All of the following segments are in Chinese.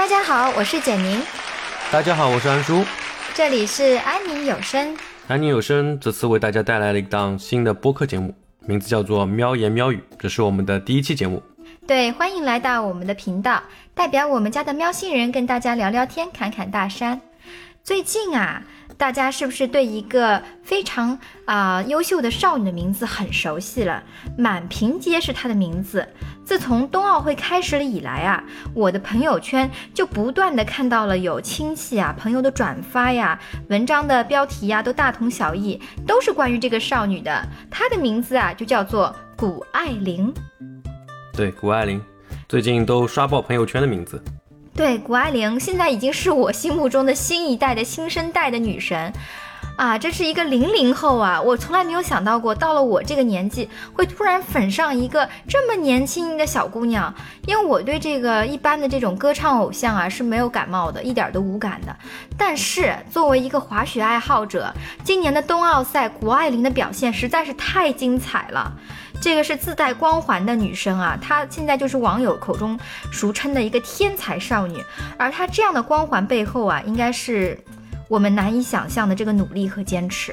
大家好，我是简宁，大家好，我是安叔。这里是安宁有声。安宁有声这次为大家带来了一档新的播客节目，名字叫做《喵言喵语》，这是我们的第一期节目。对，欢迎来到我们的频道，代表我们家的喵星人跟大家聊聊天，侃侃大山。最近啊。大家是不是对一个非常啊优秀的少女的名字很熟悉了？满屏皆是她的名字。自从冬奥会开始了以来啊，我的朋友圈就不断的看到了有亲戚啊、朋友的转发呀，文章的标题呀都大同小异，都是关于这个少女的。她的名字啊就叫做谷爱凌。对，谷爱凌，最近都刷爆朋友圈的名字。对，谷爱凌现在已经是我心目中的新一代的新生代的女神，啊，这是一个零零后啊，我从来没有想到过，到了我这个年纪会突然粉上一个这么年轻的小姑娘，因为我对这个一般的这种歌唱偶像啊是没有感冒的，一点都无感的。但是作为一个滑雪爱好者，今年的冬奥赛，谷爱凌的表现实在是太精彩了。这个是自带光环的女生啊，她现在就是网友口中俗称的一个天才少女。而她这样的光环背后啊，应该是我们难以想象的这个努力和坚持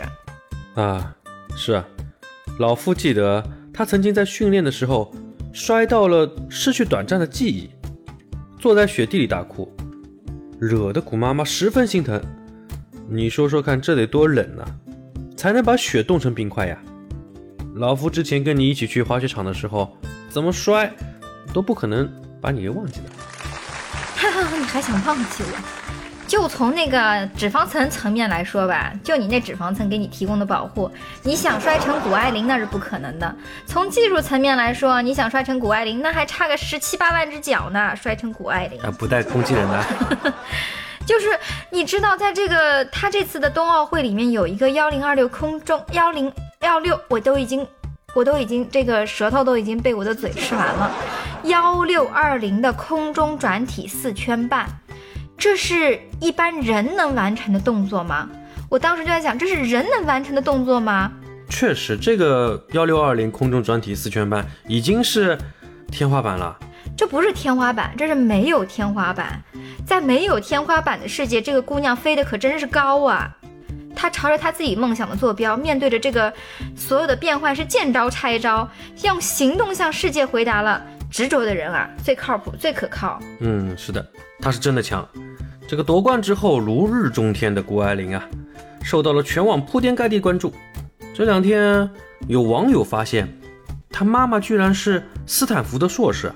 啊。是啊，老夫记得她曾经在训练的时候摔到了，失去短暂的记忆，坐在雪地里大哭，惹得谷妈妈十分心疼。你说说看，这得多冷啊，才能把雪冻成冰块呀？老夫之前跟你一起去滑雪场的时候，怎么摔都不可能把你给忘记的。哈哈，你还想忘记我？就从那个脂肪层层面来说吧，就你那脂肪层给你提供的保护，你想摔成谷爱凌那是不可能的。从技术层面来说，你想摔成谷爱凌，那还差个十七八万只脚呢。摔成谷爱凌啊，不带空气人的。就是你知道，在这个他这次的冬奥会里面有一个幺零二六空中幺零。幺六，我都已经，我都已经这个舌头都已经被我的嘴吃完了。幺六二零的空中转体四圈半，这是一般人能完成的动作吗？我当时就在想，这是人能完成的动作吗？确实，这个幺六二零空中转体四圈半已经是天花板了。这不是天花板，这是没有天花板。在没有天花板的世界，这个姑娘飞得可真是高啊！他朝着他自己梦想的坐标，面对着这个所有的变幻，是见招拆招，用行动向世界回答了。执着的人啊，最靠谱，最可靠。嗯，是的，他是真的强。这个夺冠之后如日中天的谷爱凌啊，受到了全网铺天盖地关注。这两天有网友发现，他妈妈居然是斯坦福的硕士。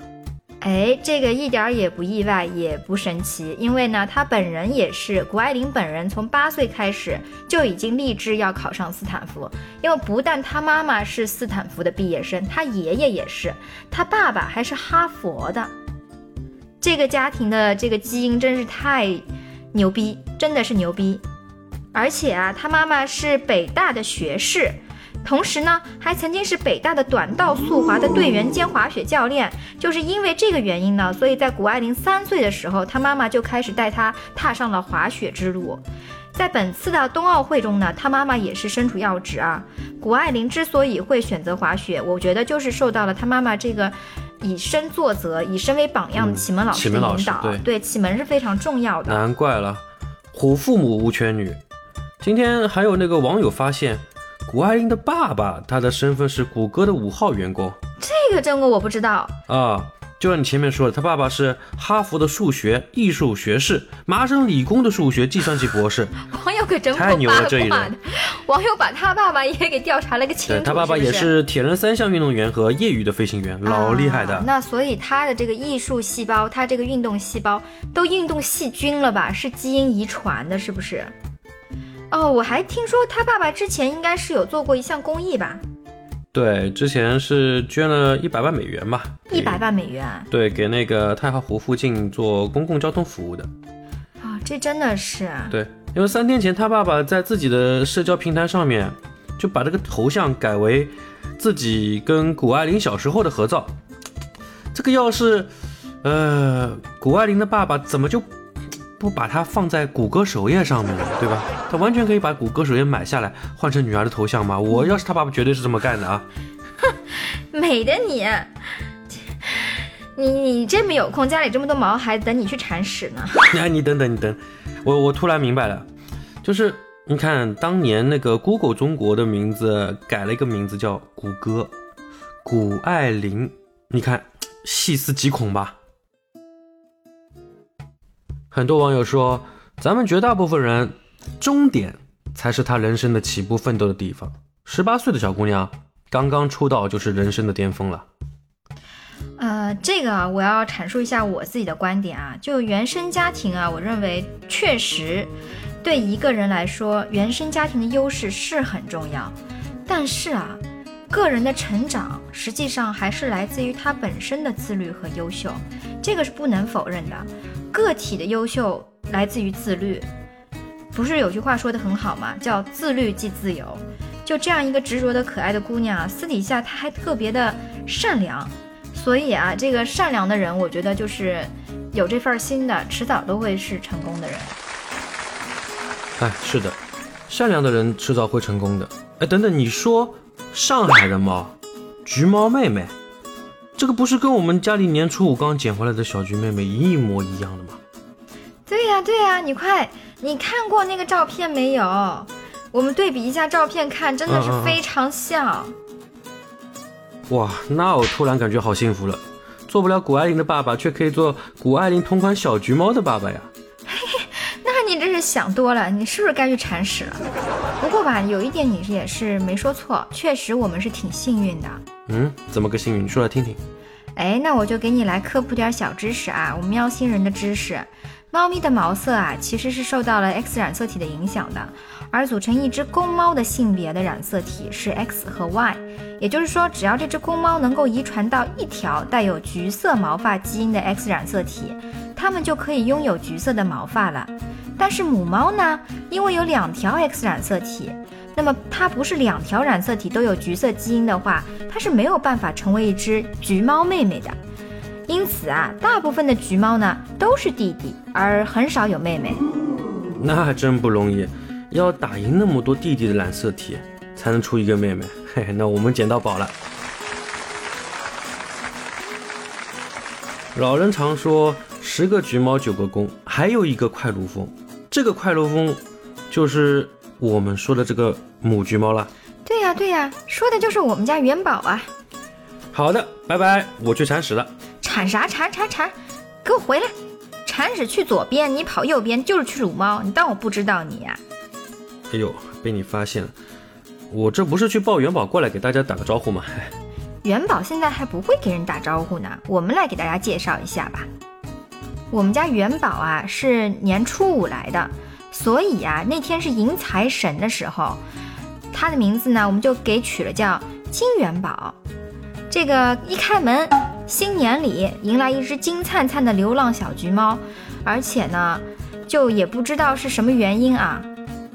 哎，这个一点也不意外，也不神奇，因为呢，他本人也是谷爱凌本人，从八岁开始就已经立志要考上斯坦福。因为不但他妈妈是斯坦福的毕业生，他爷爷也是，他爸爸还是哈佛的。这个家庭的这个基因真是太牛逼，真的是牛逼。而且啊，他妈妈是北大的学士。同时呢，还曾经是北大的短道速滑的队员兼滑雪教练。就是因为这个原因呢，所以在谷爱凌三岁的时候，她妈妈就开始带她踏上了滑雪之路。在本次的冬奥会中呢，她妈妈也是身处要职啊。谷爱凌之所以会选择滑雪，我觉得就是受到了她妈妈这个以身作则、以身为榜样的启蒙老师的引导。对，启蒙是非常重要的。难怪了，虎父母无犬女。今天还有那个网友发现。谷爱凌的爸爸，他的身份是谷歌的五号员工。这个真我我不知道啊。就像你前面说的，他爸爸是哈佛的数学艺术学士，麻省理工的数学计算机博士。网友可真太牛了，这一人。网友把他爸爸也给调查了个清楚。他爸爸也是铁人三项运动员和业余的飞行员，老厉害的。那所以他的这个艺术细胞，他这个运动细胞都运动细菌了吧？是基因遗传的，是不是？哦，我还听说他爸爸之前应该是有做过一项公益吧？对，之前是捐了一百万美元吧？一百万美元？对，给那个太浩湖附近做公共交通服务的。啊，这真的是？对，因为三天前他爸爸在自己的社交平台上面就把这个头像改为自己跟谷爱凌小时候的合照。这个要是，呃，谷爱凌的爸爸怎么就？不把它放在谷歌首页上面，对吧？他完全可以把谷歌首页买下来，换成女儿的头像嘛？我要是他爸爸，绝对是这么干的啊！哼，美的你，你你这么有空，家里这么多毛孩子等你去铲屎呢。哎，你等等，你等，我我突然明白了，就是你看当年那个 Google 中国的名字改了一个名字叫谷歌，谷爱凌，你看细思极恐吧？很多网友说，咱们绝大部分人终点才是他人生的起步奋斗的地方。十八岁的小姑娘刚刚出道就是人生的巅峰了。呃，这个啊，我要阐述一下我自己的观点啊。就原生家庭啊，我认为确实对一个人来说，原生家庭的优势是很重要。但是啊，个人的成长实际上还是来自于他本身的自律和优秀，这个是不能否认的。个体的优秀来自于自律，不是有句话说的很好吗？叫自律即自由。就这样一个执着的可爱的姑娘啊，私底下她还特别的善良，所以啊，这个善良的人，我觉得就是有这份心的，迟早都会是成功的人。哎，是的，善良的人迟早会成功的。哎，等等，你说上海的猫，橘猫妹妹。这个不是跟我们家里年初五刚捡回来的小菊妹妹一模一样的吗？对呀对呀，你快，你看过那个照片没有？我们对比一下照片看，真的是非常像。哇，那我突然感觉好幸福了，做不了谷爱凌的爸爸，却可以做谷爱凌同款小橘猫的爸爸呀。想多了，你是不是该去铲屎了？不过吧，有一点你也是没说错，确实我们是挺幸运的。嗯，怎么个幸运？你说来听听。哎，那我就给你来科普点小知识啊，我们喵星人的知识。猫咪的毛色啊，其实是受到了 X 染色体的影响的，而组成一只公猫的性别的染色体是 X 和 Y，也就是说，只要这只公猫能够遗传到一条带有橘色毛发基因的 X 染色体，它们就可以拥有橘色的毛发了。但是母猫呢，因为有两条 X 染色体。那么它不是两条染色体都有橘色基因的话，它是没有办法成为一只橘猫妹妹的。因此啊，大部分的橘猫呢都是弟弟，而很少有妹妹。那真不容易，要打赢那么多弟弟的染色体，才能出一个妹妹。嘿嘿，那我们捡到宝了。老人常说十个橘猫九个公，还有一个快如风。这个快乐风，就是。我们说的这个母橘猫了，对呀对呀，说的就是我们家元宝啊。好的，拜拜，我去铲屎了。铲啥铲铲铲，给我回来！铲屎去左边，你跑右边就是去撸猫，你当我不知道你呀？哎呦，被你发现了，我这不是去抱元宝过来给大家打个招呼吗？元宝现在还不会给人打招呼呢，我们来给大家介绍一下吧。我们家元宝啊是年初五来的。所以啊，那天是迎财神的时候，他的名字呢，我们就给取了叫金元宝。这个一开门，新年里迎来一只金灿灿的流浪小橘猫，而且呢，就也不知道是什么原因啊，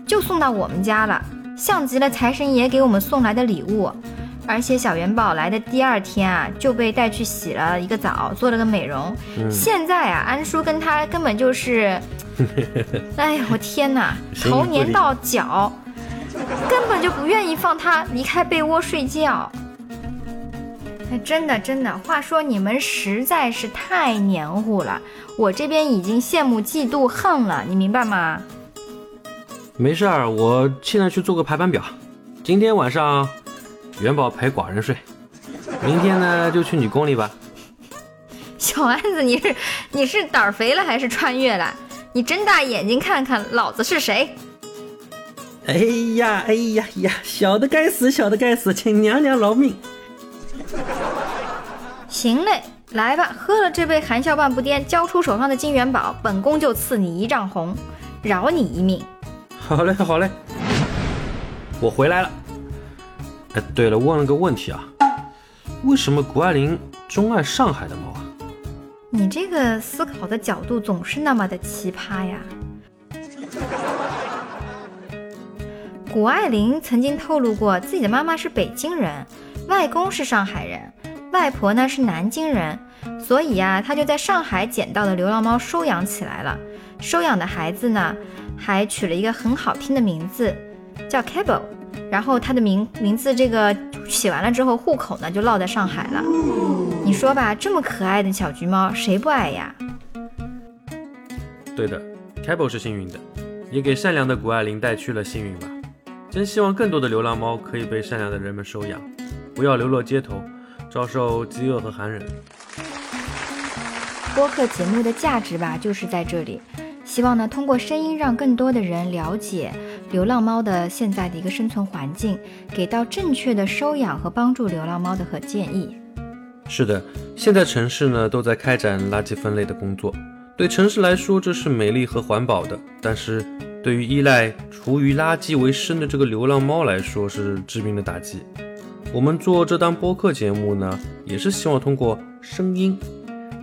就送到我们家了，像极了财神爷给我们送来的礼物。而且小元宝来的第二天啊，就被带去洗了一个澡，做了个美容。现在啊，安叔跟他根本就是。哎呀，我天哪！头年到脚，根本就不愿意放他离开被窝睡觉。哎，真的真的，话说你们实在是太黏糊了，我这边已经羡慕嫉妒恨了，你明白吗？没事儿，我现在去做个排班表。今天晚上元宝陪寡人睡，明天呢就去你宫里吧。小安子，你是你是胆儿肥了还是穿越了？你睁大眼睛看看，老子是谁？哎呀，哎呀呀，小的该死，小的该死，请娘娘饶命！行嘞，来吧，喝了这杯含笑半步癫，交出手上的金元宝，本宫就赐你一丈红，饶你一命。好嘞，好嘞，我回来了。对了，问了个问题啊，为什么谷爱凌钟爱上海的猫啊？你这个思考的角度总是那么的奇葩呀！谷爱凌曾经透露过，自己的妈妈是北京人，外公是上海人，外婆呢是南京人，所以呀，她就在上海捡到的流浪猫收养起来了。收养的孩子呢，还取了一个很好听的名字，叫 Cable。然后他的名名字这个写完了之后，户口呢就落在上海了。你说吧，这么可爱的小橘猫，谁不爱呀？对的 c a b o 是幸运的，也给善良的谷爱凌带去了幸运吧。真希望更多的流浪猫可以被善良的人们收养，不要流落街头，遭受饥饿和寒冷。播客节目的价值吧，就是在这里。希望呢，通过声音让更多的人了解流浪猫的现在的一个生存环境，给到正确的收养和帮助流浪猫的和建议。是的，现在城市呢都在开展垃圾分类的工作，对城市来说这是美丽和环保的，但是对于依赖厨余垃圾为生的这个流浪猫来说是致命的打击。我们做这档播客节目呢，也是希望通过声音。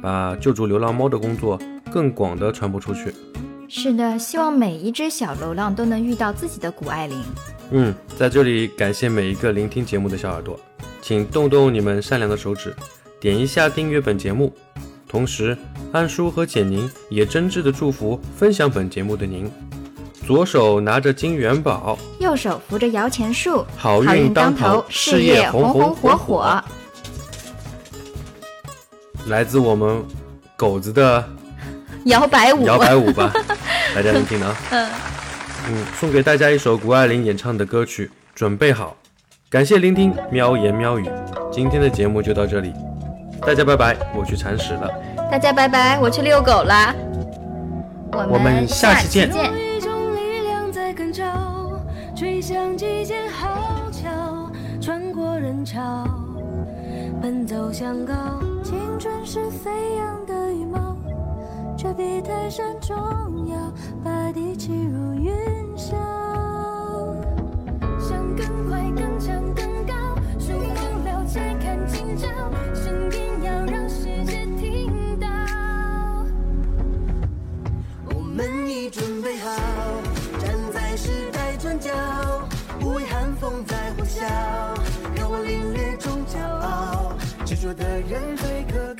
把救助流浪猫的工作更广的传播出去。是的，希望每一只小流浪都能遇到自己的谷爱凌。嗯，在这里感谢每一个聆听节目的小耳朵，请动动你们善良的手指，点一下订阅本节目。同时，安叔和简宁也真挚的祝福分享本节目的您。左手拿着金元宝，右手扶着摇钱树，好运当头，事业红红火火。来自我们狗子的 摇摆舞，摇摆舞吧，大家能听到？嗯嗯，送给大家一首谷爱凌演唱的歌曲，准备好，感谢聆听喵言喵语，今天的节目就到这里，大家拜拜，我去铲屎了。大家拜拜，我去遛狗了。我们下期见。奔走向高，青春是飞扬的羽毛，却比泰山重要，把地气如云霄。想更快、更强、更高，数风流，且看今朝，声音要让世界听到。我们已准备好，站在时代转角，不畏寒风在呼啸，让我凛冽中骄傲。执着的人最可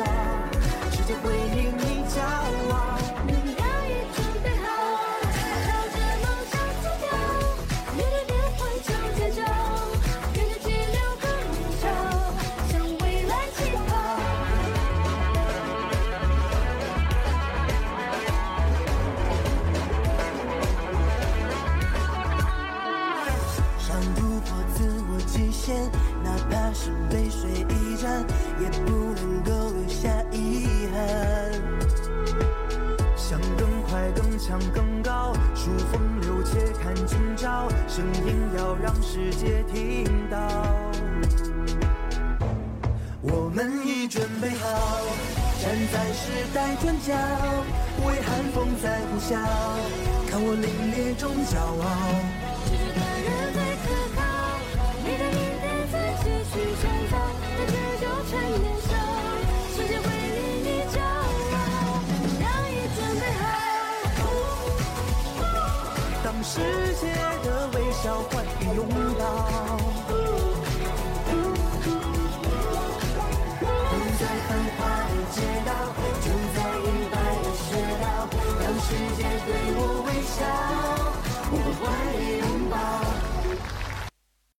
成年少，世界更快、更强、更高，数风流且看今朝。声音要让世界听到，我们已准备好站在时代转角，为寒风在呼啸，看我凛冽中骄傲。召唤拥抱。不在繁华的街道，就在阴霾的雪道，让世界对我微笑。